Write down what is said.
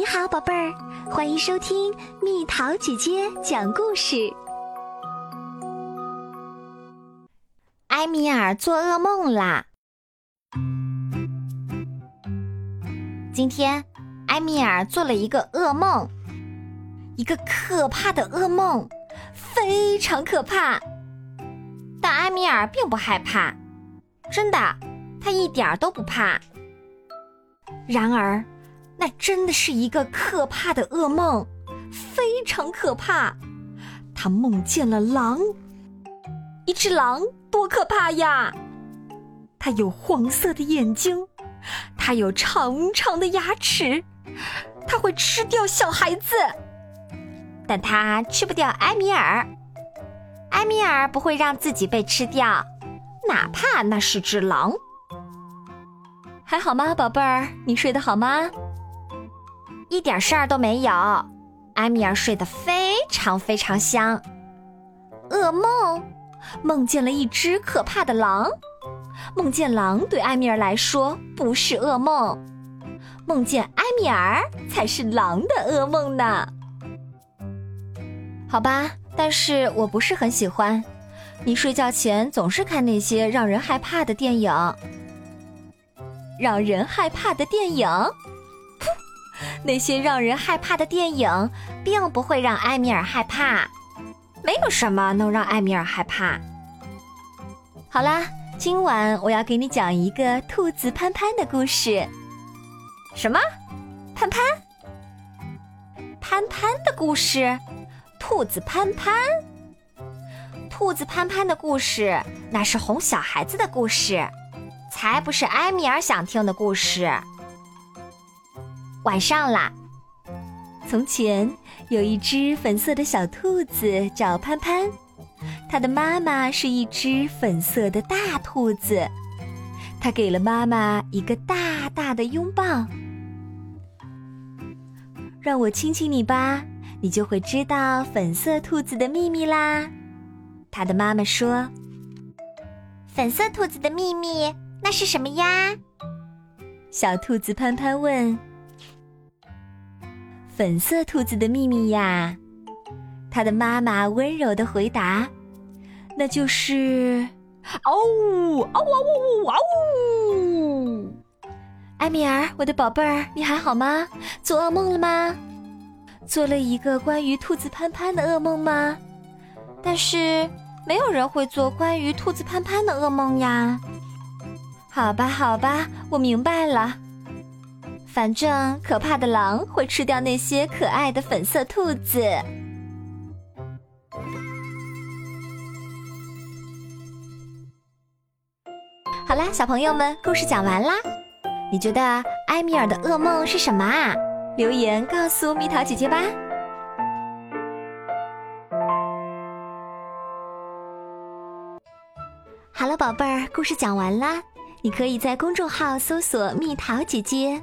你好，宝贝儿，欢迎收听蜜桃姐姐讲故事。埃米尔做噩梦啦！今天，埃米尔做了一个噩梦，一个可怕的噩梦，非常可怕。但埃米尔并不害怕，真的，他一点都不怕。然而，那真的是一个可怕的噩梦，非常可怕。他梦见了狼，一只狼多可怕呀！它有黄色的眼睛，它有长长的牙齿，它会吃掉小孩子，但它吃不掉埃米尔。埃米尔不会让自己被吃掉，哪怕那是只狼。还好吗，宝贝儿？你睡得好吗？一点事儿都没有。埃米尔睡得非常非常香。噩梦，梦见了一只可怕的狼。梦见狼对埃米尔来说不是噩梦，梦见埃米尔才是狼的噩梦呢。好吧，但是我不是很喜欢。你睡觉前总是看那些让人害怕的电影。让人害怕的电影，那些让人害怕的电影，并不会让埃米尔害怕。没有什么能让埃米尔害怕。好啦，今晚我要给你讲一个兔子潘潘的故事。什么？潘潘？潘潘的故事？兔子潘潘？兔子潘潘的故事，那是哄小孩子的故事。才不是埃米尔想听的故事。晚上啦，从前有一只粉色的小兔子叫潘潘，它的妈妈是一只粉色的大兔子，它给了妈妈一个大大的拥抱。让我亲亲你吧，你就会知道粉色兔子的秘密啦。它的妈妈说：“粉色兔子的秘密。”那是什么呀？小兔子潘潘问。粉色兔子的秘密呀，它的妈妈温柔的回答：“那就是，嗷呜嗷呜嗷呜！”埃米尔，我的宝贝儿，你还好吗？做噩梦了吗？做了一个关于兔子潘潘的噩梦吗？但是没有人会做关于兔子潘潘的噩梦呀。好吧，好吧，我明白了。反正可怕的狼会吃掉那些可爱的粉色兔子。好啦，小朋友们，故事讲完啦。你觉得埃米尔的噩梦是什么啊？留言告诉蜜桃姐姐吧。好了，宝贝儿，故事讲完啦。你可以在公众号搜索“蜜桃姐姐”，